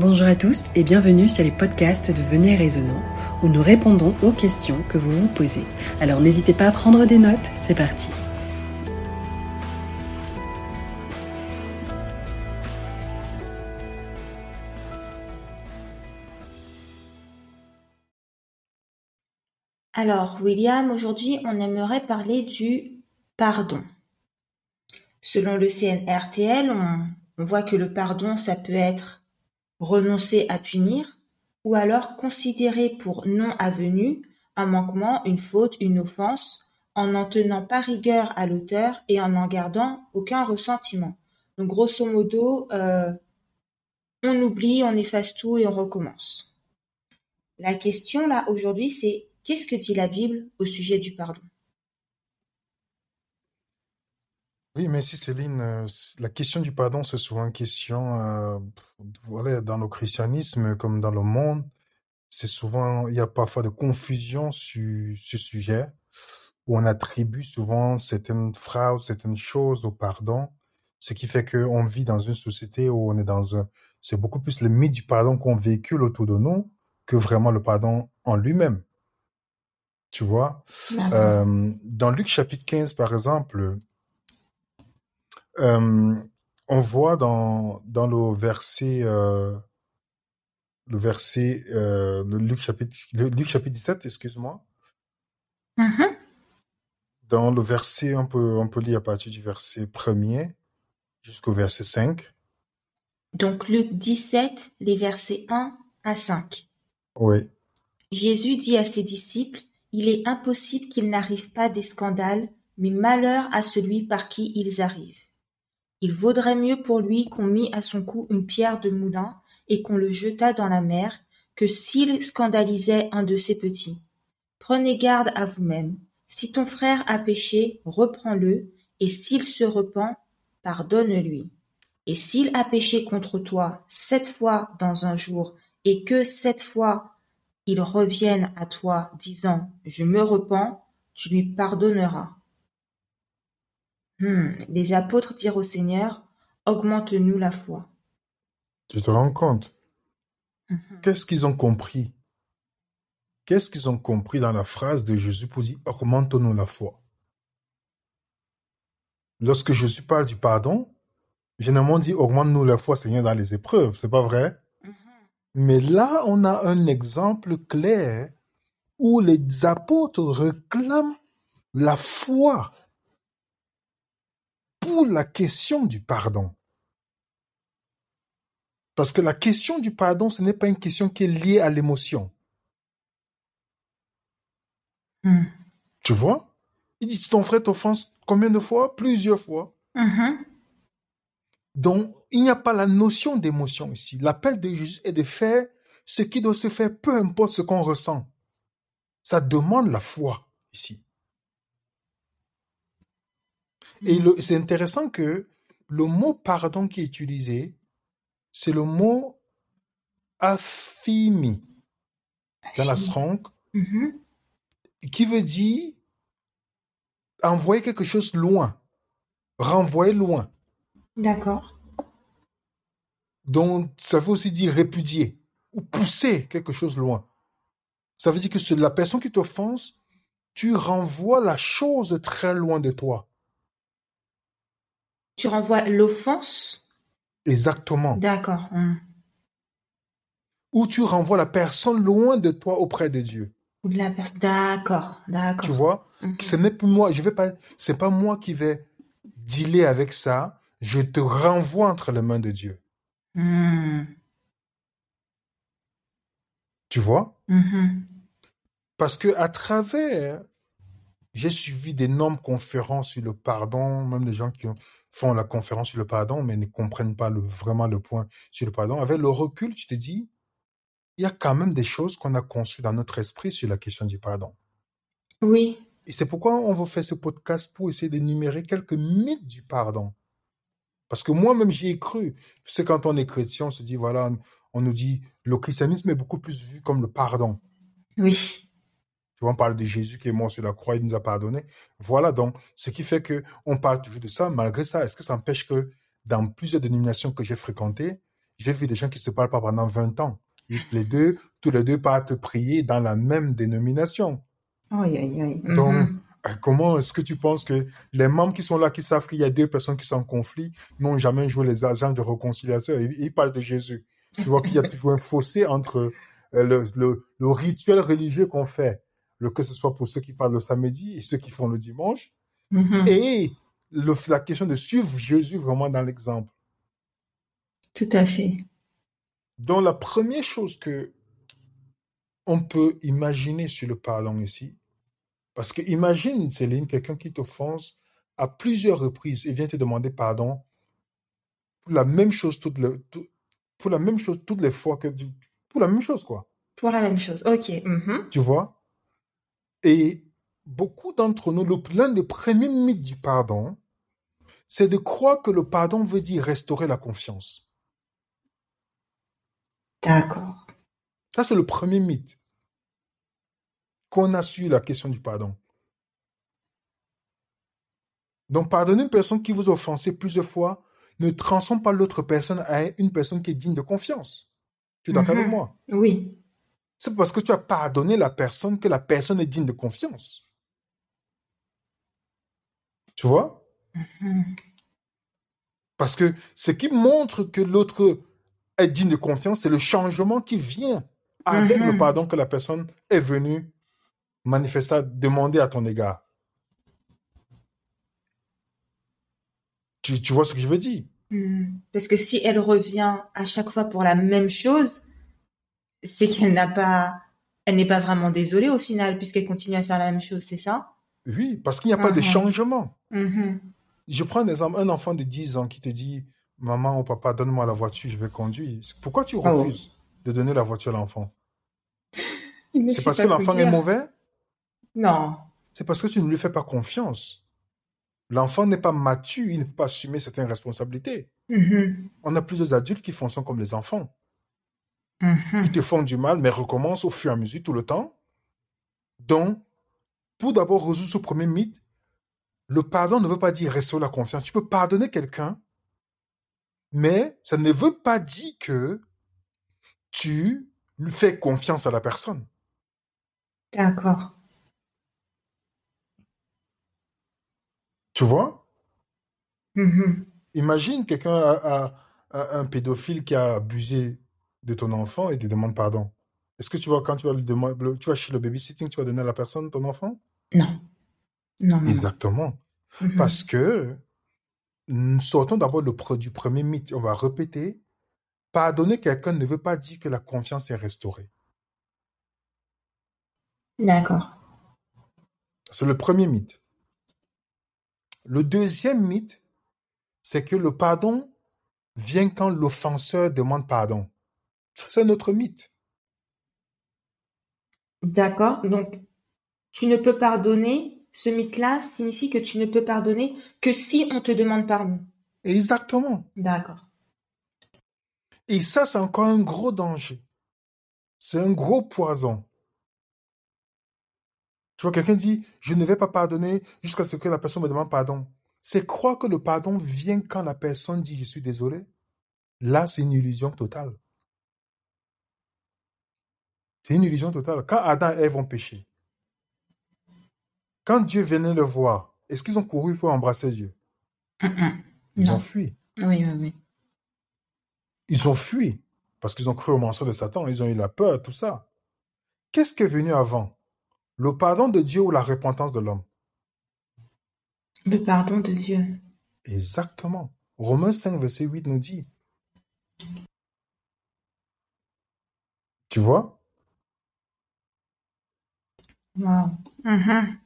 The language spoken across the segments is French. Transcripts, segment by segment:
Bonjour à tous et bienvenue sur les podcasts de Venez Raisonnant où nous répondons aux questions que vous vous posez. Alors n'hésitez pas à prendre des notes, c'est parti. Alors, William, aujourd'hui, on aimerait parler du pardon. Selon le CNRTL, on, on voit que le pardon, ça peut être renoncer à punir, ou alors considérer pour non avenu un manquement, une faute, une offense, en n'en tenant pas rigueur à l'auteur et en n'en gardant aucun ressentiment. Donc grosso modo, euh, on oublie, on efface tout et on recommence. La question là aujourd'hui, c'est qu'est-ce que dit la Bible au sujet du pardon? Oui, merci Céline. Euh, la question du pardon, c'est souvent une question, euh, voilà, dans le christianisme comme dans le monde, c'est souvent, il y a parfois de confusion sur ce sujet, où on attribue souvent certaines phrases, certaines choses au pardon, ce qui fait qu'on vit dans une société où on est dans un, c'est beaucoup plus le mythe du pardon qu'on véhicule autour de nous que vraiment le pardon en lui-même. Tu vois? Euh, dans Luc chapitre 15, par exemple, on voit dans, dans le verset, euh, le verset, euh, le Luc chapitre, le Luc chapitre 17, excuse-moi. Mhm. Dans le verset, on peut, on peut lire à partir du verset premier jusqu'au verset 5. Donc Luc 17, les versets 1 à 5. Oui. Jésus dit à ses disciples, Il est impossible qu'il n'arrive pas des scandales, mais malheur à celui par qui ils arrivent. Il vaudrait mieux pour lui qu'on mît à son cou une pierre de moulin et qu'on le jetât dans la mer, que s'il scandalisait un de ses petits. Prenez garde à vous-même. Si ton frère a péché, reprends-le, et s'il se repent, pardonne-lui. Et s'il a péché contre toi sept fois dans un jour, et que sept fois il revienne à toi disant Je me repens, tu lui pardonneras. Hmm, les apôtres dirent au Seigneur, augmente-nous la foi. Tu te rends compte? Mhm. Qu'est-ce qu'ils ont compris? Qu'est-ce qu'ils ont compris dans la phrase de Jésus pour dire augmente-nous la foi? Lorsque Jésus parle du pardon, généralement on dit augmente-nous la foi, Seigneur, dans les épreuves. C'est pas vrai? Mhm. Mais là, on a un exemple clair où les apôtres réclament la foi pour la question du pardon. Parce que la question du pardon, ce n'est pas une question qui est liée à l'émotion. Hmm. Tu vois? Il dit, si ton frère t'offense combien de fois? Plusieurs fois. Mhm. Donc, il n'y a pas la notion d'émotion ici. L'appel de Jésus est de faire ce qui doit se faire, peu importe ce qu'on ressent. Ça demande la foi ici. Et c'est intéressant que le mot pardon qui est utilisé, c'est le mot affimi dans la Strong, Mhm. qui veut dire envoyer quelque chose loin, renvoyer loin. D'accord. Donc, ça veut aussi dire répudier ou pousser quelque chose loin. Ça veut dire que la personne qui t'offense, tu renvoies la chose très loin de toi. Tu renvoies l'offense? Exactement. D'accord. Hmm. Ou tu renvoies la personne loin de toi auprès de Dieu. Ou de la personne. D'accord. Tu D'accord. vois? Mhm. Ce n'est plus moi, je vais pas, c'est pas moi qui vais dealer avec ça. Je te renvoie entre les mains de Dieu. Hmm. Tu vois? Mhm. Parce que à travers, j'ai suivi d'énormes conférences sur le pardon, même les gens qui ont- font la conférence sur le pardon, mais ne comprennent pas le- vraiment le point sur le pardon. Avec le recul, tu te dis, il y a quand même des choses qu'on a conçues dans notre esprit sur la question du pardon. Oui. Et c'est pourquoi on veut faire ce podcast pour essayer d'énumérer quelques mythes du pardon. Parce que moi-même, j'y ai cru. C'est quand on est chrétien, on se dit, voilà, on nous dit, le christianisme est beaucoup plus vu comme le pardon. Oui. Tu vois, on parle de Jésus qui est mort sur la croix, il nous a pardonné. Voilà donc, ce qui fait que on parle toujours de ça. Malgré ça, est-ce que ça empêche que dans plusieurs dénominations que j'ai fréquentées, j'ai vu des gens qui se parlent pas pendant 20 ans. Et les deux, tous les deux partent prier dans la même dénomination. Donc, Mhm. euh, comment est-ce que tu penses que les membres qui sont là, qui savent qu'il y a deux personnes qui sont en conflit, n'ont jamais joué les agents de réconciliation? Ils, ils parlent de Jésus. Tu vois qu'il y a toujours un fossé entre euh, le, le, le rituel religieux qu'on fait, le, que ce soit pour ceux qui parlent le samedi et ceux qui font le dimanche, Mhm. et le, la question de suivre Jésus vraiment dans l'exemple. Tout à fait. Donc, la première chose que on peut imaginer sur le pardon ici, parce que imagine, Céline, quelqu'un qui t'offense à plusieurs reprises et vient te demander pardon pour la même chose toutes les, pour la même chose toutes les fois que pour la même chose, quoi. Pour la même chose. Ok. Mhm. Tu vois? Et beaucoup d'entre nous, le- l'un des premiers mythes du pardon, c'est de croire que le pardon veut dire restaurer la confiance. D'accord. Ça, c'est le premier mythe qu'on a sur la question du pardon. Donc, pardonner une personne qui vous a offensé plusieurs fois ne transforme pas l'autre personne à une personne qui est digne de confiance. Tu es d'accord avec Mhm. moi? Oui. C'est parce que tu as pardonné la personne que la personne est digne de confiance. Tu vois? Mhm. Parce que ce qui montre que l'autre est digne de confiance, c'est le changement qui vient avec le Mhm. pardon que la personne est venue manifester, demander à ton égard. Tu, tu vois ce que je veux dire? Mhm. Parce que si elle revient à chaque fois pour la même chose, c'est qu'elle n'a pas, elle n'est pas vraiment désolée au final, puisqu'elle continue à faire la même chose, c'est ça? Oui, parce qu'il n'y a pas de Mhm. changement. Mhm. Je prends un exemple, un enfant de 10 ans qui te dit, maman ou papa, donne-moi la voiture, je vais conduire. Pourquoi tu Oh. refuses de donner la voiture à l'enfant? C'est parce que l'enfant est mauvais? Non. C'est parce que tu ne lui fais pas confiance. L'enfant n'est pas mature, il ne peut pas assumer certaines responsabilités. Mhm. On a plusieurs adultes qui fonctionnent comme les enfants. Mhm. Ils te font du mal, mais recommencent au fur et à mesure tout le temps. Donc, pour d'abord résoudre ce premier mythe, le pardon ne veut pas dire restaurer la confiance. Tu peux pardonner quelqu'un, mais ça ne veut pas dire que tu lui fais confiance à la personne. D'accord. Tu vois? Mhm. Imagine quelqu'un a, a- a un pédophile qui a abusé de ton enfant et te demande pardon. Est-ce que tu vas, quand tu vas lui demander, le- tu vas chez le babysitting, tu vas donner à la personne ton enfant? Non. Non, non. Exactement. Mhm. Parce que, nous sortons d'abord le du premier mythe. On va répéter. Pardonner quelqu'un ne veut pas dire que la confiance est restaurée. D'accord. C'est le premier mythe. Le deuxième mythe, c'est que le pardon vient quand l'offenseur demande pardon. C'est un autre mythe. D'accord. Donc, tu ne peux pardonner, ce mythe-là signifie que tu ne peux pardonner que si on te demande pardon. Exactement. D'accord. Et ça, c'est encore un gros danger. C'est un gros poison. Tu vois, quelqu'un dit, je ne vais pas pardonner jusqu'à ce que la personne me demande pardon. C'est croire que le pardon vient quand la personne dit, je suis désolé. Là, c'est une illusion totale. C'est une illusion totale. Quand Adam et Ève ont péché, quand Dieu venait le voir, est-ce qu'ils ont couru pour embrasser Dieu? Ils Non. ont fui. Oui, oui, oui. Ils ont fui parce qu'ils ont cru au mensonge de Satan, ils ont eu la peur, tout ça. Qu'est-ce qui est venu avant? Le pardon de Dieu ou la repentance de l'homme? Le pardon de Dieu. Exactement. Romains 5, verset 8 nous dit. Tu vois? Wow. Mhm.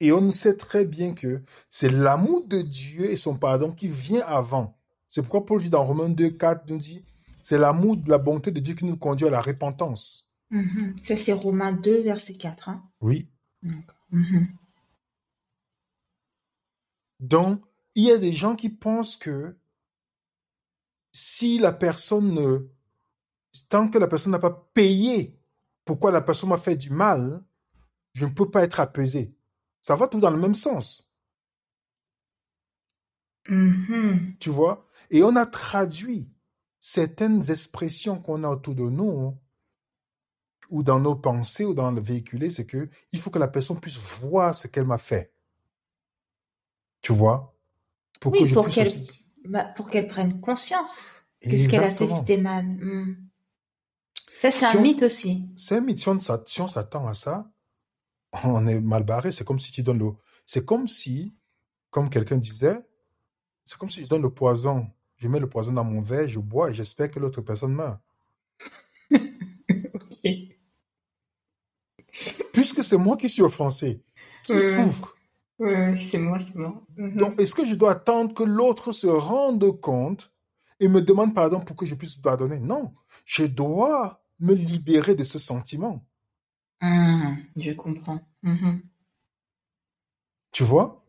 Et on sait très bien que c'est l'amour de Dieu et son pardon qui vient avant. C'est pourquoi Paul dit dans Romains 2, 4, nous dit, c'est l'amour de la bonté de Dieu qui nous conduit à la repentance. Mhm. Ça, c'est Romains 2, verset 4. hein. Oui. Mhm. Donc, il y a des gens qui pensent que si la personne ne, tant que la personne n'a pas payé pourquoi la personne m'a fait du mal, je ne peux pas être apaisé. Ça va tout dans le même sens, Mhm. tu vois? Et on a traduit certaines expressions qu'on a autour de nous, ou dans nos pensées, ou dans le véhiculé, c'est que il faut que la personne puisse voir ce qu'elle m'a fait. Tu vois? Pour oui, pour qu'elle bah, pour qu'elle prenne conscience que ce qu'elle a fait, c'était mal. Hmm. Ça, c'est un mythe aussi. C'est un mythe. Si on, s'attend à ça, on est mal barré. C'est comme si tu donnes l'eau. C'est comme si, comme quelqu'un disait, c'est comme si je donne le poison. Je mets le poison dans mon verre, je bois et j'espère que l'autre personne meurt. Puisque c'est moi qui suis offensé, qui souffre. Oui, c'est moi, c'est moi. Mhm. Donc, est-ce que je dois attendre que l'autre se rende compte et me demande pardon pour que je puisse pardonner? Non, je dois me libérer de ce sentiment. Ah, je comprends. Mhm. Tu vois?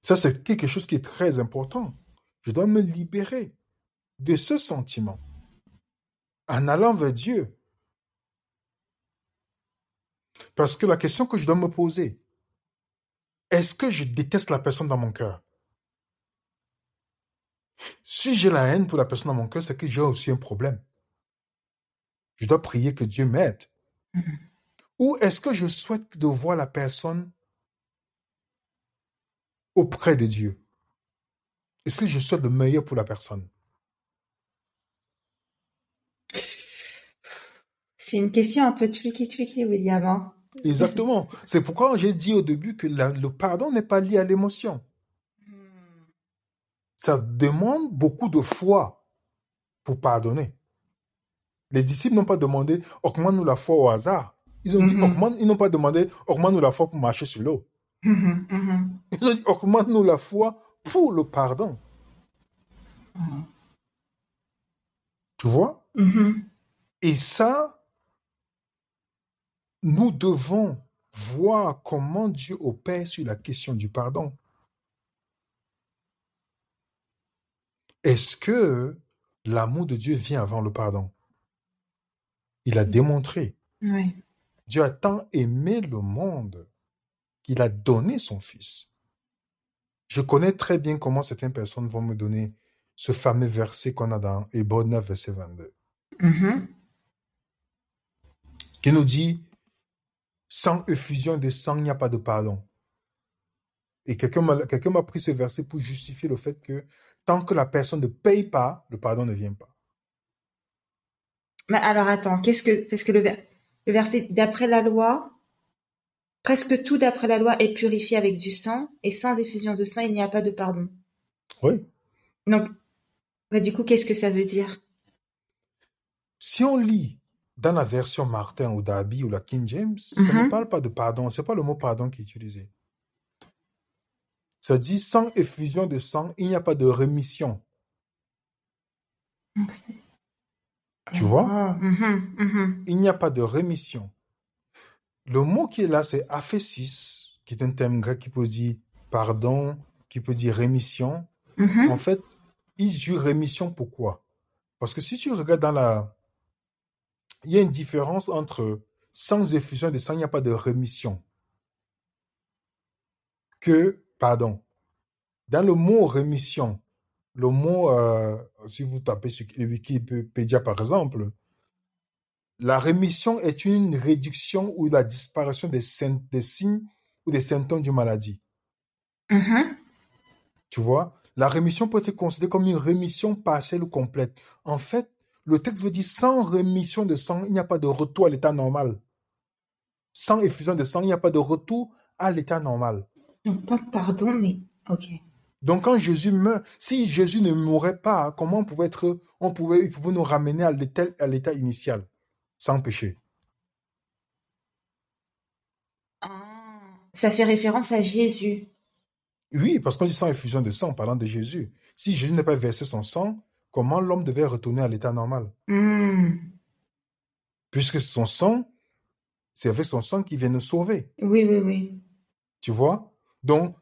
Ça, c'est quelque chose qui est très important. Je dois me libérer de ce sentiment en allant vers Dieu. Parce que la question que je dois me poser, est-ce que je déteste la personne dans mon cœur? Si j'ai la haine pour la personne dans mon cœur, c'est que j'ai aussi un problème. Je dois prier que Dieu m'aide. Mm-hmm. Ou est-ce que je souhaite de voir la personne auprès de Dieu? Est-ce que je souhaite le meilleur pour la personne? C'est une question un peu tricky-tricky, William. Hein. Exactement. C'est pourquoi j'ai dit au début que le pardon n'est pas lié à l'émotion. Ça demande beaucoup de foi pour pardonner. Les disciples n'ont pas demandé augmente-nous la foi au hasard. Ils ont dit mm-hmm. ils n'ont pas demandé augmente-nous la foi pour marcher sur l'eau. Mm-hmm, mm-hmm. Ils ont dit augmente-nous la foi pour le pardon. Tu vois? Et ça, nous devons voir comment Dieu opère sur la question du pardon. Est-ce que l'amour de Dieu vient avant le pardon? Il a démontré. Dieu a tant aimé le monde qu'il a donné son Fils. Je connais très bien comment certaines personnes vont me donner ce fameux verset qu'on a dans Hébreu 9, verset 22, mm-hmm. qui nous dit sans effusion de sang, il n'y a pas de pardon. Et quelqu'un m'a pris ce verset pour justifier le fait que tant que la personne ne paye pas, le pardon ne vient pas. Mais alors attends, qu'est-ce que parce que le, le verset d'après la loi, presque tout d'après la loi est purifié avec du sang, et sans effusion de sang, il n'y a pas de pardon. Oui. Donc, bah, du coup, qu'est-ce que ça veut dire? Si on lit dans la version Martin ou Darby ou la King James, ça ne mhm. parle pas de pardon. Ce n'est pas le mot pardon qui est utilisé. Ça dit sans effusion de sang, il n'y a pas de rémission. Tu vois? Ah, mhm, mhm. Il n'y a pas de rémission. Le mot qui est là, c'est aphésis, qui est un terme grec qui peut dire pardon, qui peut dire rémission. En fait, il dit rémission pourquoi? Parce que si tu regardes dans la, il y a une différence entre sans effusion de sang, il n'y a pas de rémission. Que, pardon, dans le mot rémission, le mot, euh, si vous tapez sur Wikipédia par exemple, la rémission est une réduction ou la disparition des, des signes ou des symptômes d'une maladie. Mm-hmm. Tu vois, la rémission peut être considérée comme une rémission partielle ou complète. En fait, le texte veut dire sans rémission de sang, il n'y a pas de retour à l'état normal. Sans effusion de sang, il n'y a pas de retour à l'état normal. Donc, pas pardon, mais ok. Donc, quand Jésus meurt, si Jésus ne mourait pas, comment on pouvait être, on pouvait, il pouvait nous ramener à l'état, initial, sans péché? Ah, ça fait référence à Jésus. Oui, parce qu'on dit sans effusion de sang en parlant de Jésus. Si Jésus n'a pas versé son sang, comment l'homme devait retourner à l'état normal? Hmm. Puisque son sang, c'est avec son sang qu'il vient nous sauver. Oui, oui, oui. Tu vois? Donc,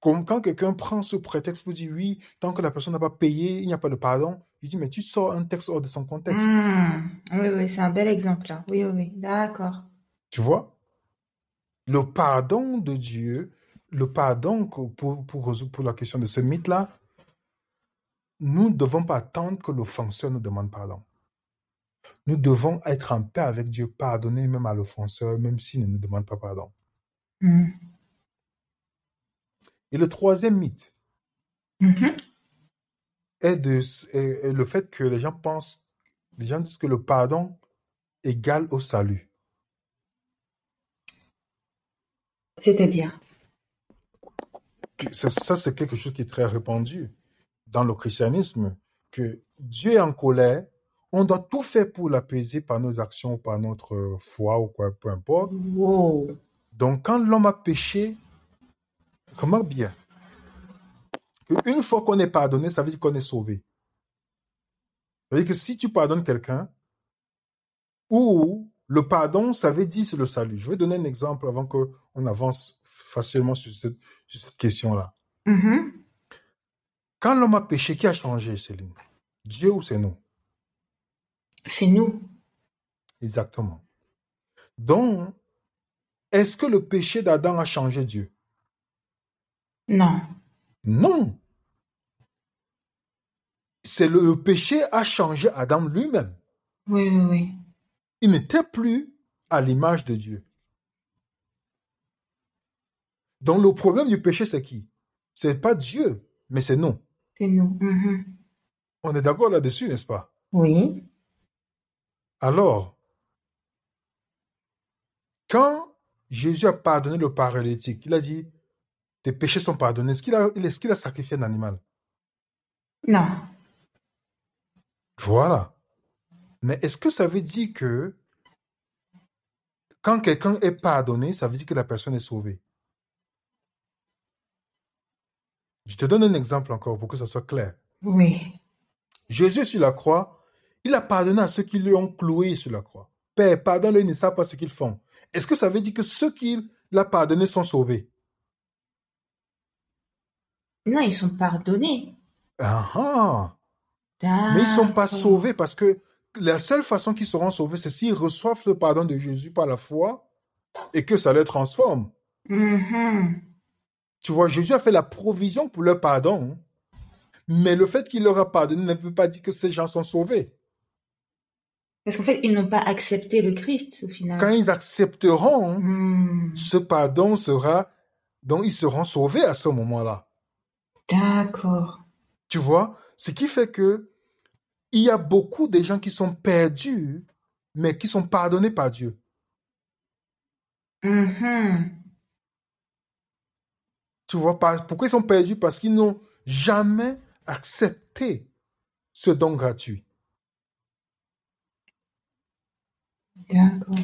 comme quand quelqu'un prend ce prétexte pour dire oui, tant que la personne n'a pas payé, il n'y a pas de pardon, il dit mais tu sors un texte hors de son contexte. Hmm. Oui, oui, c'est un bel exemple là. Oui, oui, oui. d'accord. Tu vois? Le pardon de Dieu, le pardon, pour, pour, pour la question de ce mythe-là, nous ne devons pas attendre que l'offenseur nous demande pardon. Nous devons être en paix avec Dieu, pardonner même à l'offenseur, même s'il ne nous demande pas pardon. Mm. Et le troisième mythe Mhm. est, de, est- est le fait que les gens pensent, les gens disent que le pardon égale au salut. C'est-à-dire? Que- Ça, ça, c'est quelque chose qui est très répandu dans le christianisme, que Dieu est en colère, on doit tout faire pour l'apaiser par nos actions, par notre foi ou quoi, peu importe. Wow. Donc, quand l'homme a péché, remarque bien, qu'une fois qu'on est pardonné, ça veut dire qu'on est sauvé. Ça veut dire que si tu pardonnes quelqu'un, ou le pardon, ça veut dire c'est le salut. Je vais donner un exemple avant qu'on avance facilement sur cette, question-là. Mhm. Quand l'homme a péché, qui a changé, Céline? Dieu ou c'est nous? C'est nous. Exactement. Donc, est-ce que le péché d'Adam a changé Dieu? Non. Non. C'est le, le péché a changé Adam lui-même. Oui, oui, oui. Il n'était plus à l'image de Dieu. Donc le problème du péché, c'est qui? C'est pas Dieu, mais c'est nous. C'est nous. Mhm. On est d'accord là-dessus, n'est-ce pas? Oui. Alors, quand Jésus a pardonné le paralytique, il a dit, tes péchés sont pardonnés. Est-ce qu'il a, sacrifié un animal? Non. Voilà. Mais est-ce que ça veut dire que quand quelqu'un est pardonné, ça veut dire que la personne est sauvée? Je te donne un exemple encore pour que ça soit clair. Oui. Jésus sur la croix, il a pardonné à ceux qui lui ont cloué sur la croix. Père, pardonne-le, ils ne savent pas ce qu'ils font. Est-ce que ça veut dire que ceux qu'il a pardonnés sont sauvés? Non, ils sont pardonnés. Ah ah Mais ils ne sont pas sauvés parce que la seule façon qu'ils seront sauvés, c'est s'ils reçoivent le pardon de Jésus par la foi et que ça les transforme. Mhm. Tu vois, Jésus a fait la provision pour leur pardon. Mais le fait qu'il leur a pardonné ne veut pas dire que ces gens sont sauvés. Parce qu'en fait, ils n'ont pas accepté le Christ au final. Quand ils accepteront, Hmm. ce pardon sera, donc ils seront sauvés à ce moment-là. D'accord. Tu vois, ce qui fait que il y a beaucoup de gens qui sont perdus, mais qui sont pardonnés par Dieu. Mhm. Tu vois, pourquoi ils sont perdus? Parce qu'ils n'ont jamais accepté ce don gratuit. D'accord.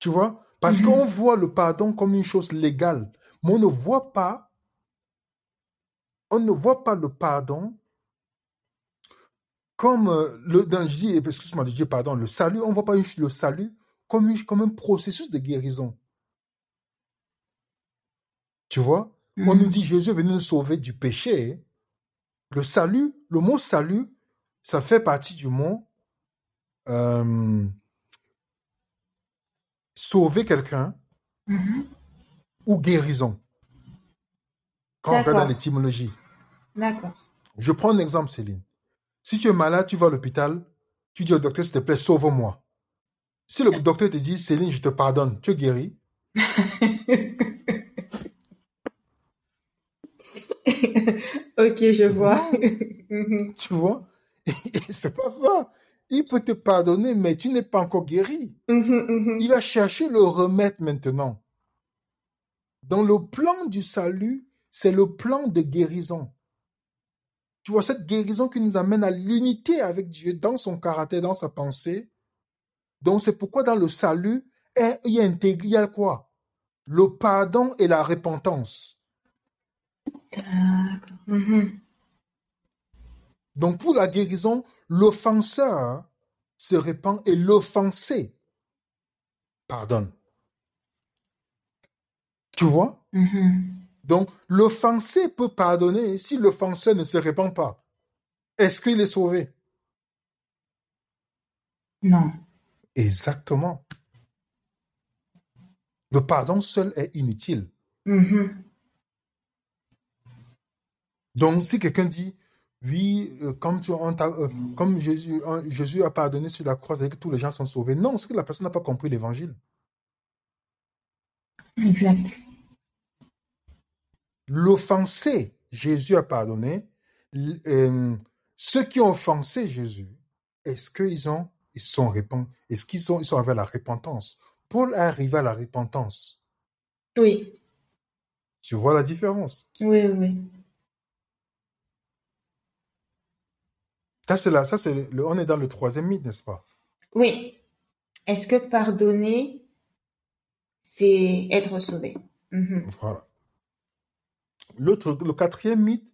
Tu vois? Parce Mhm. qu'on voit le pardon comme une chose légale, mais on ne voit pas, on ne voit pas le pardon comme euh, le, dans, je dis, excuse-moi de dire pardon, le salut, on ne voit pas le salut comme, un processus de guérison. Tu vois? On nous dit Jésus est venu nous sauver du péché. Le salut, le mot salut, ça fait partie du mot euh, sauver quelqu'un Mhm. ou guérison. Quand on regarde dans l'étymologie. D'accord. Je prends un exemple, Céline. Si tu es malade, tu vas à l'hôpital, tu dis au docteur, s'il te plaît, sauve-moi. Si le docteur te dit, Céline, je te pardonne, tu es guéri. Ok, je vois. Tu vois? C'est pas ça. Il peut te pardonner, mais tu n'es pas encore guéri. Mhm, mhm. Il va chercher le remède maintenant. Dans le plan du salut, c'est le plan de guérison. Tu vois, cette guérison qui nous amène à l'unité avec Dieu dans son caractère, dans sa pensée. Donc, c'est pourquoi dans le salut, il y a intégré, il y a quoi? Le pardon et la repentance. Mhm. Donc, pour la guérison, l'offenseur se répand et l'offensé pardonne. Tu vois? Mhm. Donc, l'offensé peut pardonner si l'offenseur ne se répand pas. Est-ce qu'il est sauvé? Non. Exactement. Le pardon seul est inutile. Mhm. Donc, si quelqu'un dit, oui, euh, comme, tu, euh, comme Jésus, Jésus a pardonné sur la croix, et que tous les gens sont sauvés. Non, c'est que la personne n'a pas compris l'évangile. Exact. L'offensé, Jésus a pardonné. Euh, ceux qui ont offensé Jésus, est-ce qu'ils ont, ils sont est-ce qu'ils sont, ils sont arrivés à la repentance? Paul est arrivé à la repentance. Oui. Tu vois la différence? Oui, oui. Ça, c'est là, ça, c'est le, on est dans le troisième mythe, n'est-ce pas? Oui. Est-ce que pardonner, c'est être sauvé? Mhm. Voilà. L'autre, le quatrième mythe,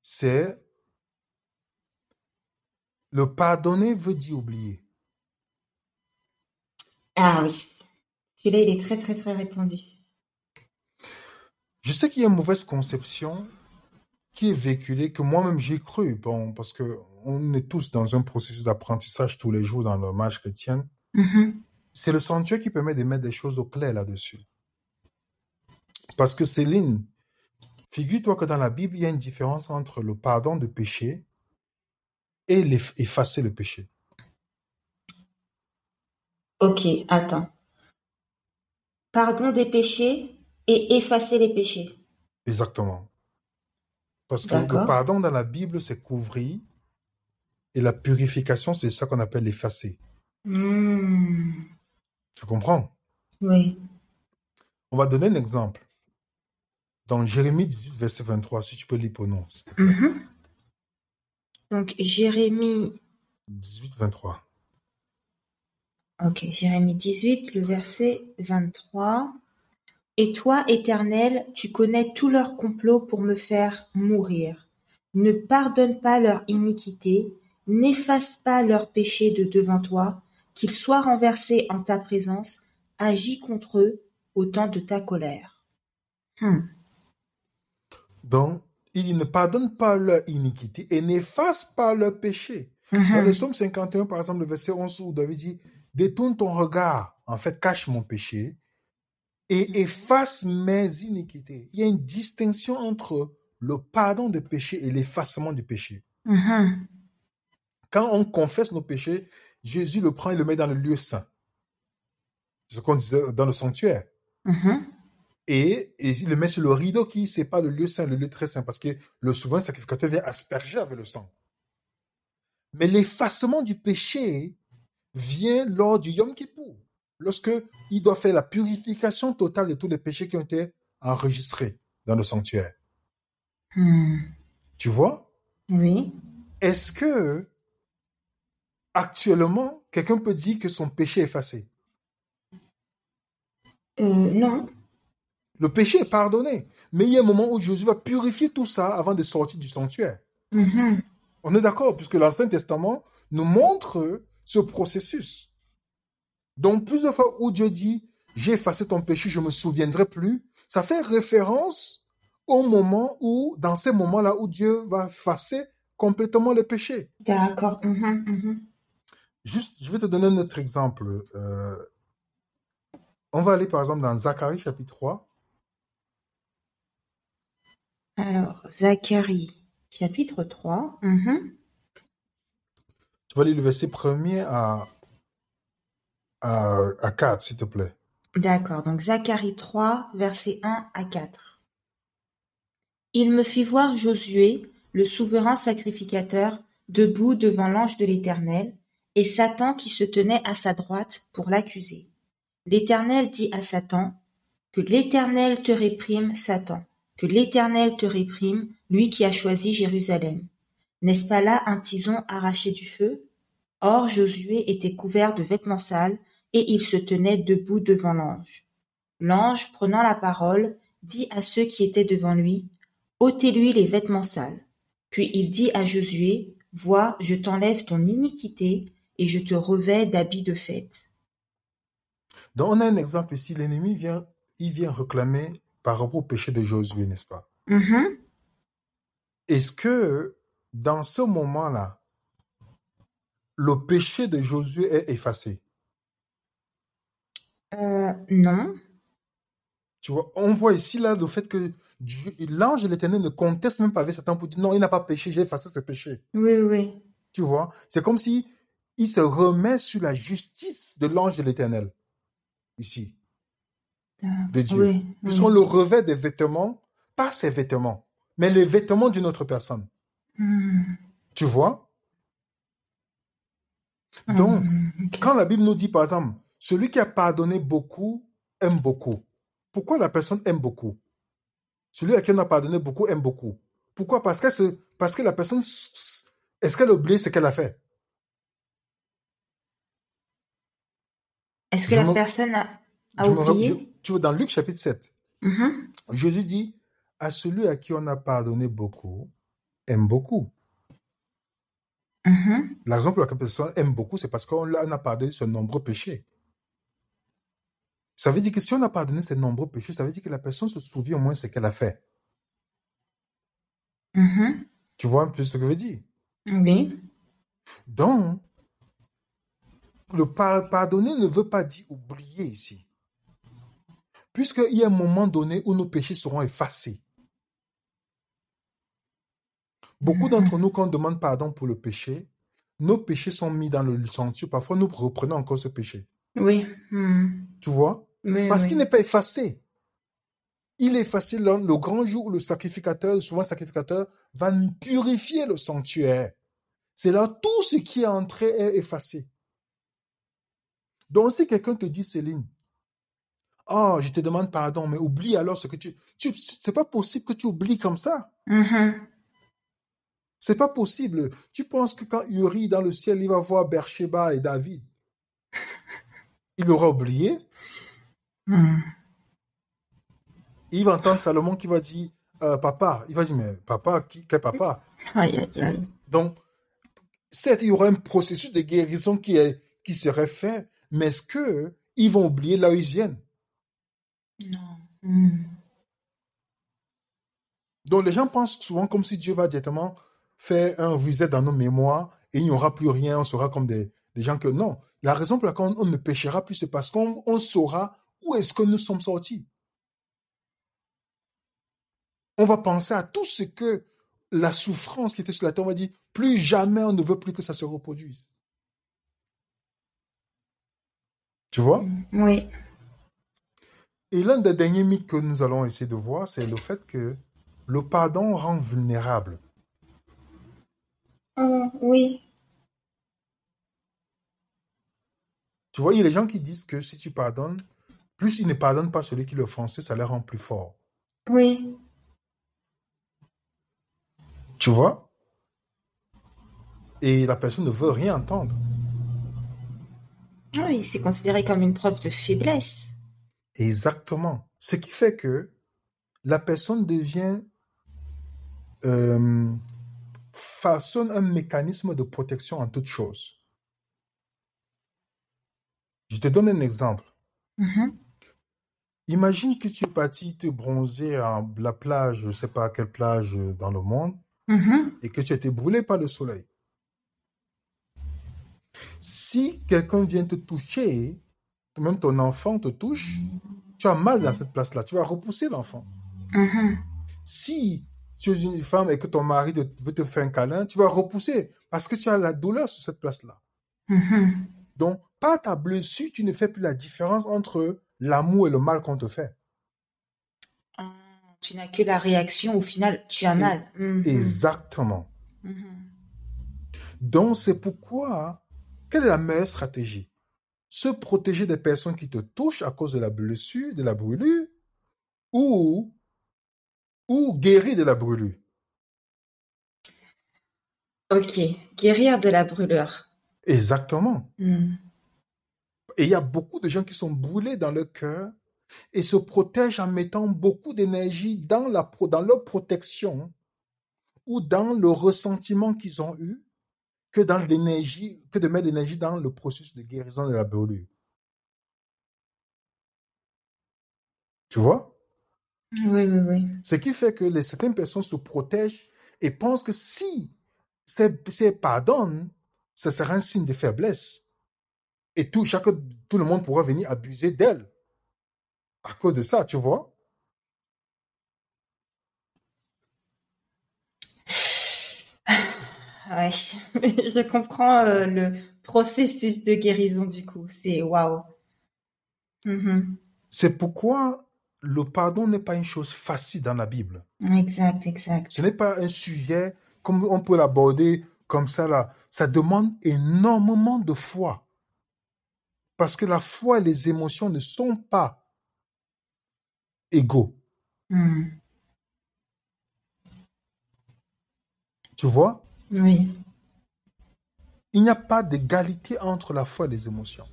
c'est le pardonner veut dire oublier. Ah oui. Celui-là, il est très, très, très répandu. Je sais qu'il y a une mauvaise conception qui est véhiculée, que moi-même j'ai cru, bon, parce que on est tous dans un processus d'apprentissage tous les jours dans le match chrétien. Mm-hmm. C'est le sanctuaire qui permet de mettre des choses au clair là-dessus. Parce que Céline, figure-toi que dans la Bible, il y a une différence entre le pardon de péché et effacer le péché. Ok, attends. Pardon des péchés et effacer les péchés. Exactement. Parce que le pardon dans la Bible, c'est couvrir. Et la purification, c'est ça qu'on appelle effacer. Hmm. Tu comprends? Oui. On va donner un exemple. Dans Jérémie 18, verset 23, si tu peux lire pour nous. Donc, Jérémie 18, 23. Ok, Jérémie 18, le verset 23. Et toi, Éternel, tu connais tous leurs complots pour me faire mourir. Ne pardonne pas leur iniquité, n'efface pas leurs péchés de devant toi, qu'ils soient renversés en ta présence, agis contre eux au temps de ta colère. Hmm. Donc, il ne pardonne pas leur iniquité et n'efface pas leur péché. Mhm. Dans le psaume 51, par exemple, le verset 11 où David dit, détourne ton regard, en fait, cache mon péché et efface mes iniquités. Il y a une distinction entre le pardon de péché et l'effacement du péché. Mhm. Quand on confesse nos péchés, Jésus le prend et le met dans le lieu saint. C'est ce qu'on disait dans le sanctuaire. Et, il le met sur le rideau qui pas le lieu saint, le lieu très saint, parce que le souverain sacrificateur vient asperger avec le sang. Mais l'effacement du péché vient lors du Yom Kippur, lorsque il doit faire la purification totale de tous les péchés qui ont été enregistrés dans le sanctuaire. Hmm. Tu vois? Oui. Est-ce que actuellement quelqu'un peut dire que son péché est effacé? Euh, Non. Le péché est pardonné. Mais il y a un moment où Jésus va purifier tout ça avant de sortir du sanctuaire. Mm-hmm. On est d'accord, puisque l'Ancien Testament nous montre ce processus. Donc, plusieurs fois où Dieu dit, j'ai effacé ton péché, je ne me souviendrai plus, ça fait référence au moment où, dans ces moments-là, où Dieu va effacer complètement le péché. D'accord. Mm-hmm, mm-hmm. Juste, je vais te donner un autre exemple. Euh, on va aller par exemple dans Zacharie chapitre 3. Alors, Zacharie, chapitre 3. Mhm. Tu vas lire le verset premier à, à, 4, s'il te plaît. D'accord, donc Zacharie 3, verset 1 à 4. Il me fit voir Josué, le souverain sacrificateur, debout devant l'ange de l'Éternel, et Satan qui se tenait à sa droite pour l'accuser. L'Éternel dit à Satan, Que l'Éternel te réprime, Satan. Que l'Éternel te réprime, lui qui a choisi Jérusalem. N'est-ce pas là un tison arraché du feu? Or Josué était couvert de vêtements sales, et il se tenait debout devant l'ange. L'ange, prenant la parole, dit à ceux qui étaient devant lui, ôtez-lui les vêtements sales. Puis il dit à Josué, Vois, je t'enlève ton iniquité, et je te revais d'habits de fête. Donc on a un exemple ici, l'ennemi vient, vient réclamer par rapport au péché de Josué, n'est-ce pas? Mm-hmm. Est-ce que dans ce moment-là, le péché de Josué est effacé? Euh, non. Tu vois, on voit ici là le fait que l'ange de l'éternel ne conteste même pas avec Satan pour dire non, il n'a pas péché, j'ai effacé ses péchés. Oui, oui. Tu vois, c'est comme si il se remet sur la justice de l'ange de l'éternel. Ici, de Dieu. Oui, Puisqu'on oui. le revêt des vêtements, pas ses vêtements, mais les vêtements d'une autre personne. Hmm. Tu vois? Donc, Hmm, ok. quand la Bible nous dit, par exemple, celui qui a pardonné beaucoup aime beaucoup. Pourquoi la personne aime beaucoup? Celui à qui on a pardonné beaucoup aime beaucoup. Pourquoi? Parce que, parce que la personne, est-ce qu'elle a oublié ce qu'elle a fait? Est-ce que Je la me- personne a, tu vois, dans Luc chapitre 7, Mhm. Jésus dit, à celui à qui on a pardonné beaucoup, aime beaucoup. Mhm. La raison pour laquelle la personne aime beaucoup, c'est parce qu'on l'a- on a pardonné ses nombreux péchés. Ça veut dire que si on a pardonné ses nombreux péchés, ça veut dire que la personne se souvient au moins ce qu'elle a fait. Mhm. Tu vois un peu ce que je veux dire? Oui. Donc, le par- pardonner ne veut pas dire oublier ici. Puisqu'il y a un moment donné où nos péchés seront effacés. Beaucoup d'entre nous, quand on demande pardon pour le péché, nos péchés sont mis dans le sanctuaire. Parfois, nous reprenons encore ce péché. Oui. Hmm. Tu vois? Parce oui. qu'il n'est pas effacé. Il est effacé le, le grand jour où le sacrificateur, souvent le sacrificateur, va purifier le sanctuaire. C'est là tout ce qui est entré est effacé. Donc si quelqu'un te dit, Céline, oh, je te demande pardon, mais oublie alors ce que tu... tu c'est pas possible que tu oublies comme ça. Mhm. C'est pas possible. Tu penses que quand Uri dans le ciel, il va voir Bersheba et David, il aura oublié? Hmm. Il va entendre Salomon qui va dire, euh, papa, il va dire, mais papa, qui, quel papa? Aïe, aïe, aïe. Donc, certes, il y aura un processus de guérison qui, est, qui serait fait, mais est-ce que ils vont oublier là où ils viennent? Non. Hmm. Donc, les gens pensent souvent comme si Dieu va directement faire un reset dans nos mémoires et il n'y aura plus rien, on sera comme des, des gens que non. La raison pour laquelle on, on ne péchera plus, c'est parce qu'on on saura où est-ce que nous sommes sortis. On va penser à tout ce que la souffrance qui était sur la terre, on va dire, plus jamais on ne veut plus que ça se reproduise. Tu vois? Oui. Et l'un des derniers mythes que nous allons essayer de voir, c'est le fait que le pardon rend vulnérable. Oh, oui. Tu vois, il y a des gens qui disent que si tu pardonnes, plus ils ne pardonnent pas celui qui le offensé, ça les rend plus forts. Oui. Tu vois? Et la personne ne veut rien entendre. Oui, c'est considéré comme une preuve de faiblesse. Exactement. Ce qui fait que la personne devient, euh, façonne un mécanisme de protection en toute chose. Je te donne un exemple. Mhm. Imagine que tu es parti te bronzer à la plage, je ne sais pas quelle plage dans le monde, Mhm. et que tu as été brûlé par le soleil. Si quelqu'un vient te toucher, même ton enfant te touche, tu as mal dans cette place-là, tu vas repousser l'enfant. Mhm. Si tu es une femme et que ton mari te- veut te faire un câlin, tu vas repousser parce que tu as la douleur sur cette place-là. Mhm. Donc, par ta blessure, tu ne fais plus la différence entre l'amour et le mal qu'on te fait. Ah, Tu n'as que la réaction, au final, tu as mal. Mhm. Exactement. Donc, c'est pourquoi, quelle est la meilleure stratégie? Se protéger des personnes qui te touchent à cause de la blessure, de la brûlure, ou, ou guérir de la brûlure. Ok, guérir de la brûlure. Exactement. Mhm. Et il y a beaucoup de gens qui sont brûlés dans le cœur et se protègent en mettant beaucoup d'énergie dans, la, dans leur protection ou dans le ressentiment qu'ils ont eu que dans l'énergie, que de mettre l'énergie dans le processus de guérison de la brûlure. Tu vois? Oui, oui, oui. Ce qui fait que les, certaines personnes se protègent et pensent que si c'est c'est pardonne, ce sera un signe de faiblesse. Et tout, chaque, tout le monde pourra venir abuser d'elle. À cause de ça, tu vois? Ouais, je comprends euh, le processus de guérison du coup. C'est waouh. Mhm. C'est pourquoi le pardon n'est pas une chose facile dans la Bible. Exact, exact. Ce n'est pas un sujet comme on peut l'aborder comme ça là. Ça demande énormément de foi. Parce que la foi et les émotions ne sont pas égaux. Hmm. Tu vois? Oui. Il n'y a pas d'égalité entre la foi et les émotions.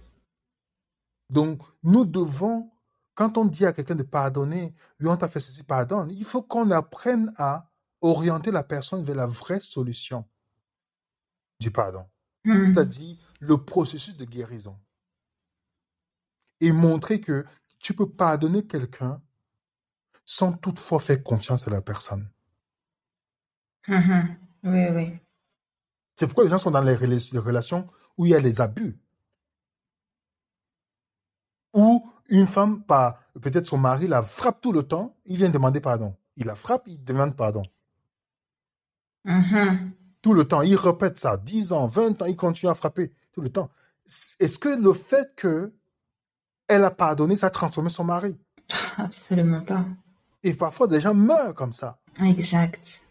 Donc, nous devons, quand on dit à quelqu'un de pardonner, lui, on t'a fait ceci, pardonne, il faut qu'on apprenne à orienter la personne vers la vraie solution du pardon, Hmm. c'est-à-dire le processus de guérison. Et montrer que tu peux pardonner quelqu'un sans toutefois faire confiance à la personne. Mhm. Oui, oui. C'est pourquoi les gens sont dans les rela- les relations où il y a les abus. Où une femme, par peut-être son mari, la frappe tout le temps, il vient demander pardon. Il la frappe, il demande pardon. Mhm. Tout le temps, il répète ça, 10 ans, 20 ans, il continue à frapper tout le temps. Est-ce que le fait que elle a pardonné, ça a transformé son mari? Absolument pas. Et parfois, des gens meurent comme ça. Exact.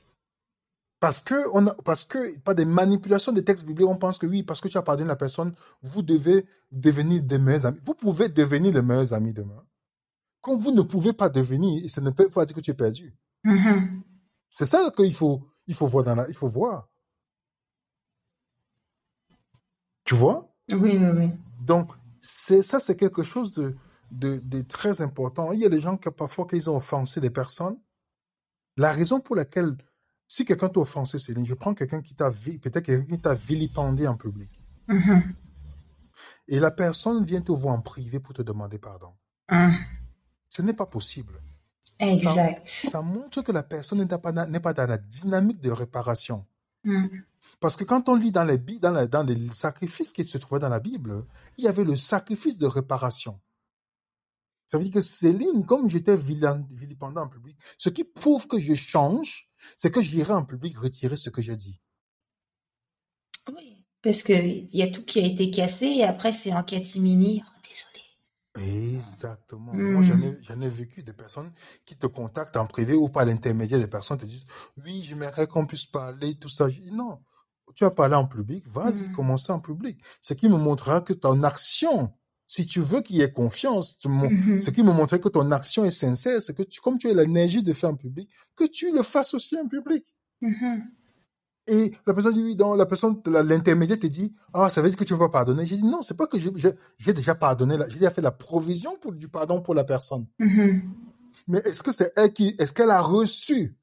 Parce que, on a, parce que, pas des manipulations des textes bibliques, on pense que oui, parce que tu as pardonné la personne, vous devez devenir des meilleurs amis. Vous pouvez devenir les meilleurs amis demain. Comme vous ne pouvez pas devenir, ça ne peut pas dire que tu es perdu. Mhm. C'est ça qu'il faut, il faut voir dans la, il faut voir. Tu vois? Oui, oui, oui. Donc, c'est, ça, c'est quelque chose de, de, de très important. Il y a des gens qui, parfois, qu'ils ont offensé des personnes. La raison pour laquelle, si quelqu'un t'a offensé, Céline, je prends quelqu'un qui t'a, peut-être quelqu'un qui t'a vilipendé en public. Mhm. Et la personne vient te voir en privé pour te demander pardon. Mhm. Ce n'est pas possible. Exact. Ça montre que la personne n'est pas, dans la dynamique de réparation. Mhm. Parce que quand on lit dans les, dans, la- dans les sacrifices qui se trouvaient dans la Bible, il y avait le sacrifice de réparation. Ça veut dire que Céline, comme j'étais vilipendant en public, ce qui prouve que je change, c'est que j'irai en public retirer ce que j'ai dit. Oui. Parce qu'il y a tout qui a été cassé et après c'est en catimini. Oh, désolé. Exactement. Hmm. Moi, j'en ai, j'en ai vécu des personnes qui te contactent en privé ou par l'intermédiaire des personnes te disent Oui, j'aimerais qu'on puisse parler, tout ça. Je dis Non, tu as parlé en public, vas-y, Hmm. commence en public. Ce qui me montrera que ton action, si tu veux qu'il y ait confiance, tu Mhm. ce qui me montrerait que ton action est sincère, c'est que tu, comme tu as l'énergie de faire en public, que tu le fasses aussi en public. Mhm. Et la personne dit la personne, l'intermédiaire te dit, ah, ça veut dire que tu ne vas pas pardonner. J'ai dit non, c'est pas que j'ai déjà pardonné, j'ai déjà fait la provision pour du pardon pour la personne. Mhm. Mais est-ce que c'est elle qui, est-ce qu'elle a reçu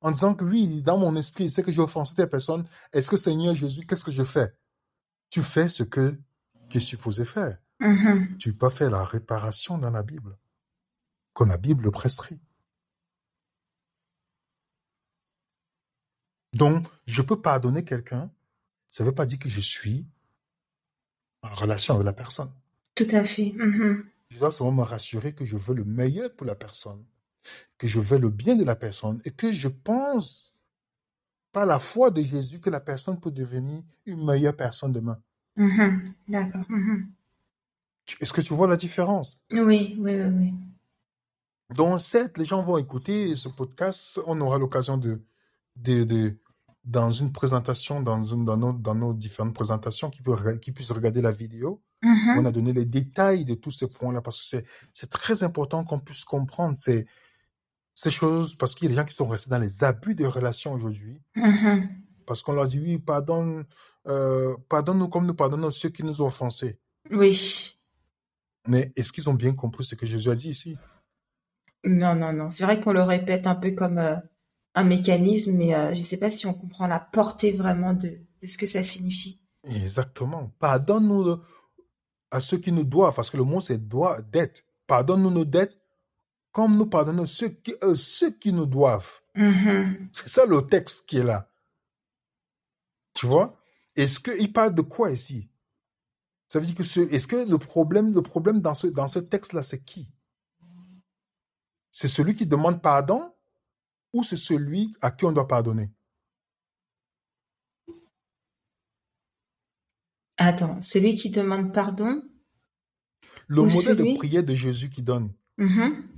en disant que oui, dans mon esprit, c'est que j'ai offensé telle personne. Est-ce que Seigneur Jésus, qu'est-ce que je fais? Tu fais ce que tu es supposé faire. Mhm. Tu peux pas faire la réparation dans la Bible, comme la Bible prescrit. Donc, je peux pardonner quelqu'un, ça ne veut pas dire que je suis en relation avec la personne. Tout à fait. Mhm. Je dois seulement me rassurer que je veux le meilleur pour la personne, que je veux le bien de la personne et que je pense, par la foi de Jésus, que la personne peut devenir une meilleure personne demain. Mhm. D'accord. Mhm. Est-ce que tu vois la différence? Oui, oui, oui, oui. Donc, certes, les gens vont écouter ce podcast. On aura l'occasion de, de, de- dans une présentation, dans, une, dans, nos, dans nos différentes présentations, qui, peut, qui puissent regarder la vidéo. Mhm. On a donné les détails de tous ces points-là parce que c'est, très important qu'on puisse comprendre ces, ces choses parce qu'il y a des gens qui sont restés dans les abus de relations aujourd'hui Mhm. parce qu'on leur dit oui, pardonne, euh, pardonne-nous comme nous pardonnons ceux qui nous ont offensés. Oui. Mais est-ce qu'ils ont bien compris ce que Jésus a dit ici? Non, non, non. C'est vrai qu'on le répète un peu comme euh, un mécanisme, mais euh, je ne sais pas si on comprend la portée vraiment de, de ce que ça signifie. Exactement. Pardonne-nous à ceux qui nous doivent, parce que le mot c'est doit, dette. Pardonne-nous nos dettes comme nous pardonnons ceux qui, euh, ceux qui nous doivent. Mhm. C'est ça le texte qui est là. Tu vois? Est-ce qu'il parle de quoi ici? Ça veut dire que ce, est-ce que le problème, le problème dans ce, dans ce texte-là, c'est qui? C'est celui qui demande pardon ou c'est celui à qui on doit pardonner? Attends, celui qui demande pardon Le modèle de prière de Jésus qui donne. Mhm.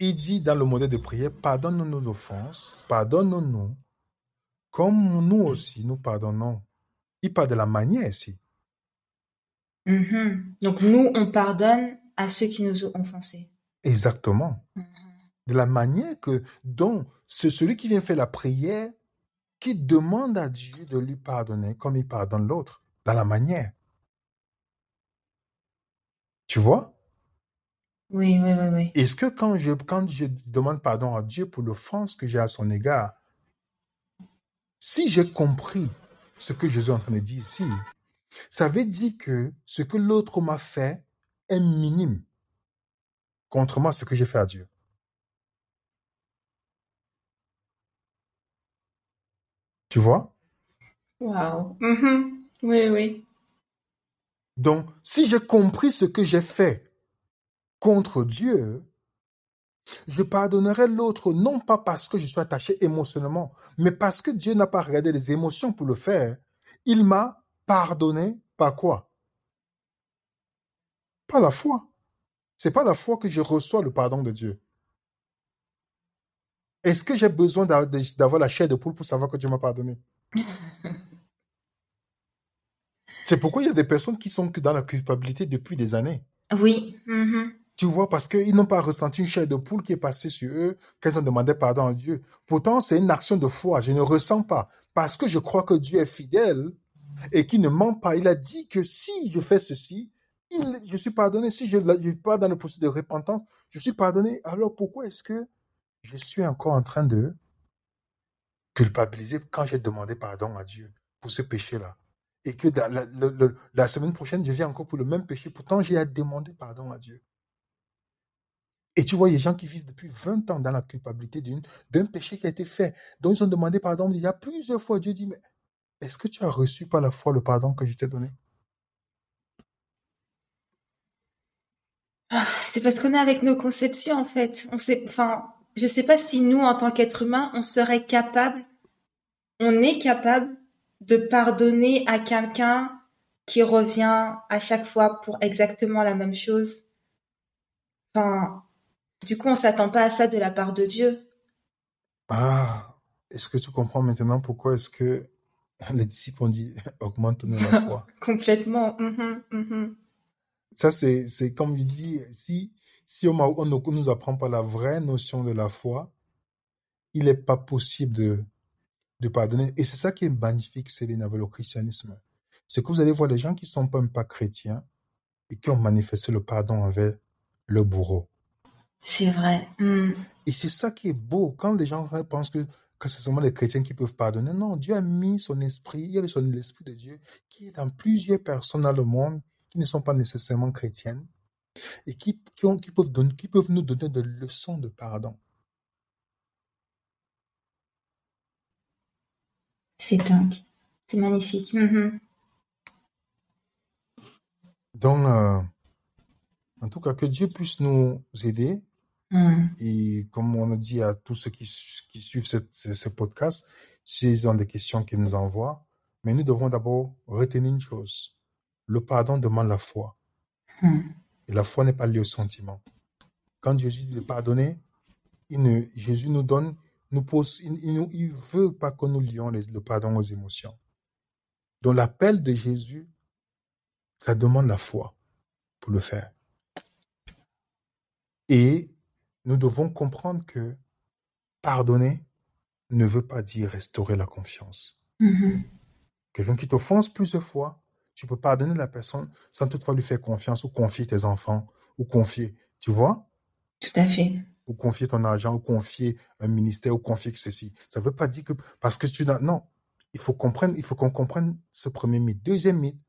Il dit dans le modèle de prière, pardonne-nous nos offenses, pardonne-nous, comme nous aussi nous pardonnons. Il parle de la manière ici. Mhm. Donc nous, on pardonne à ceux qui nous ont offensés. Exactement. Mhm. De la manière que, dont c'est celui qui vient faire la prière, qui demande à Dieu de lui pardonner comme il pardonne l'autre, dans la manière. Tu vois? Oui, oui, oui, oui. Est-ce que quand je, quand je demande pardon à Dieu pour l'offense que j'ai à son égard, si j'ai compris ce que Jésus est en train de dire ici, ça veut dire que ce que l'autre m'a fait est minime, contrairement à ce que j'ai fait à Dieu. Tu vois? Waouh. Mhm. Oui, oui. Donc, si j'ai compris ce que j'ai fait contre Dieu, je pardonnerai l'autre non pas parce que je suis attaché émotionnellement, mais parce que Dieu n'a pas regardé les émotions pour le faire. Il m'a pardonné par quoi? Par la foi. C'est pas la foi que je reçois le pardon de Dieu. Est-ce que j'ai besoin d'a- d'avoir la chair de poule pour savoir que Dieu m'a pardonné? C'est pourquoi il y a des personnes qui sont que dans la culpabilité depuis des années. Oui. Mhm. Tu vois, parce qu'ils n'ont pas ressenti une chair de poule qui est passée sur eux quand ils ont demandé pardon à Dieu. Pourtant, c'est une action de foi. Je ne ressens pas. Parce que je crois que Dieu est fidèle et qu'il ne ment pas. Il a dit que si je fais ceci, je suis pardonné. Si je ne suis pas dans le processus de repentance, je suis pardonné. Alors pourquoi est-ce que je suis encore en train de culpabiliser quand j'ai demandé pardon à Dieu pour ce péché-là? Et que la, semaine prochaine, je viens encore pour le même péché. Pourtant, j'ai à demander pardon à Dieu. Et tu vois, il y a des gens qui vivent depuis 20 ans dans la culpabilité d'un péché qui a été fait, dont ils ont demandé pardon. Il y a plusieurs fois, Dieu dit, mais est-ce que tu as reçu par la foi le pardon que je t'ai donné? Ah, c'est parce qu'on est avec nos conceptions, en fait. On sait, enfin, je sais pas si nous, en tant qu'être humain, on serait capable, on est capable de pardonner à quelqu'un qui revient à chaque fois pour exactement la même chose. Enfin, du coup, on s'attend pas à ça de la part de Dieu. Ah, est-ce que tu comprends maintenant pourquoi est-ce que les disciples ont dit, augmente-nous la foi? Complètement. Mhm, mhm. Ça, c'est, comme je dis, si, si on, ne nous apprend pas la vraie notion de la foi, il n'est pas possible de, de pardonner. Et c'est ça qui est magnifique, Céline, avec le christianisme. C'est que vous allez voir les gens qui ne sont même pas chrétiens et qui ont manifesté le pardon envers le bourreau. C'est vrai. Mm. Et c'est ça qui est beau. Quand les gens pensent que, que c'est seulement les chrétiens qui peuvent pardonner, non, Dieu a mis son esprit, il y a son- l'esprit de Dieu qui est dans plusieurs personnes dans le monde qui ne sont pas nécessairement chrétiennes et qui, qui, ont- qui peuvent, donner, qui peuvent nous donner des leçons de pardon. C'est dingue. C'est magnifique. Mhm. Donc, euh, en tout cas, que Dieu puisse nous aider Mm. Et comme on a dit à tous ceux qui, su- qui suivent cette- ce, podcast, s'ils ont des questions qu'ils nous envoient, mais nous devons d'abord retenir une chose. Le pardon demande la foi. Mm. Et la foi n'est pas liée au sentiment. Quand Jésus dit de pardonner, il ne, Jésus nous donne, nous pose, il, il veut pas que nous lions les- le pardon aux émotions. Donc l'appel de Jésus, ça demande la foi pour le faire. Et nous devons comprendre que pardonner ne veut pas dire restaurer la confiance. Mhm. Quelqu'un qui t'offense plusieurs fois, tu peux pardonner la personne sans toutefois lui faire confiance ou confier tes enfants ou confier, tu vois, Tout à fait. ou confier ton argent ou confier un ministère ou confier que ceci. Ça ne veut pas dire que parce que tu non, il faut comprendre, il faut qu'on comprenne ce premier mythe. Deuxième mythe,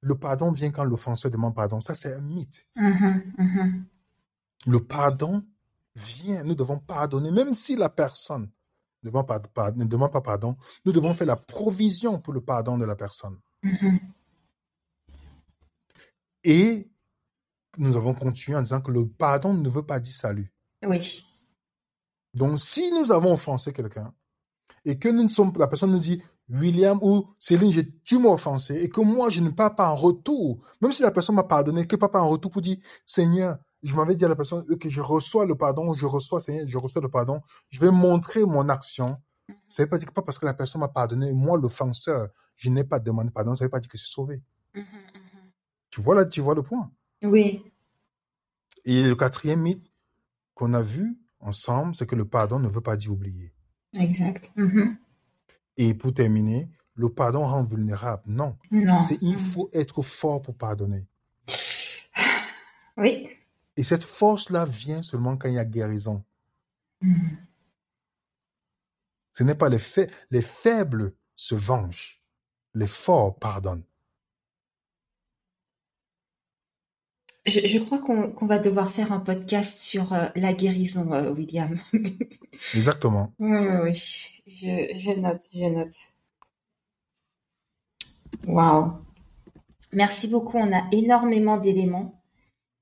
le pardon vient quand l'offenseur demande pardon. Ça c'est un mythe. Mhm, mhm. Le pardon vient, nous devons pardonner, même si la personne ne demande pas, pas- ne demande pas pardon, nous devons faire la provision pour le pardon de la personne. Mhm. Et nous avons continué en disant que le pardon ne veut pas dire salut. Oui. Donc, si nous avons offensé quelqu'un et que nous ne sommes, la personne nous dit, William ou Céline, tu m'as offensé et que moi, je ne parle pas en retour, même si la personne m'a pardonné, que papa en retour pour dire, Seigneur, je m'avais dit à la personne que je reçois le pardon, je reçois, Seigneur, je reçois le pardon, je vais montrer mon action. Ça ne veut pas dire que pas parce que la personne m'a pardonné, moi, l'offenseur, je n'ai pas demandé pardon, ça ne veut pas dire que je suis sauvé. Mhm, mhm. Tu vois là, tu vois le point. Oui. Et le quatrième mythe qu'on a vu ensemble, c'est que le pardon ne veut pas dire oublier. Exact. Mhm. Et pour terminer, le pardon rend vulnérable. Non. non. Il faut être fort pour pardonner. Oui. Et cette force-là vient seulement quand il y a guérison. Ce n'est pas les, les faibles se vengent, les forts pardonnent. Je, crois qu'on va devoir faire un podcast sur euh, la guérison, euh, William. Exactement. Oui, oui, oui. Je, je note, je note. Waouh. Merci beaucoup. On a énormément d'éléments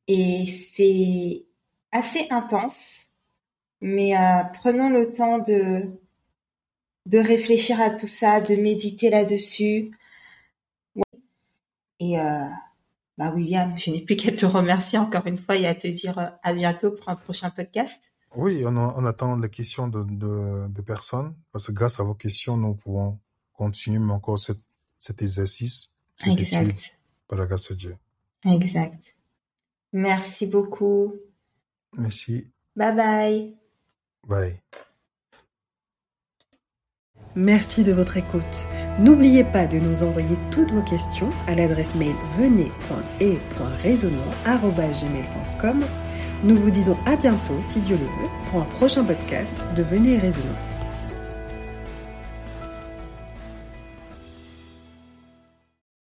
et c'est assez intense. Mais euh, prenons le temps de, de réfléchir à tout ça, de méditer là-dessus. Et euh, bah William, je n'ai plus qu'à te remercier encore une fois et à te dire euh, à bientôt pour un prochain podcast. Oui, on, attend les questions de, de, personnes parce que grâce à vos questions, nous pouvons continuer encore cet exercice, cette étude par la grâce de Dieu. Exact. Merci beaucoup. Merci. Bye bye. Bye. Merci de votre écoute. N'oubliez pas de nous envoyer toutes vos questions à l'adresse mail venez.et.raisonnant.gmail.com. Nous vous disons à bientôt, si Dieu le veut, pour un prochain podcast de Venez et Raisonnant.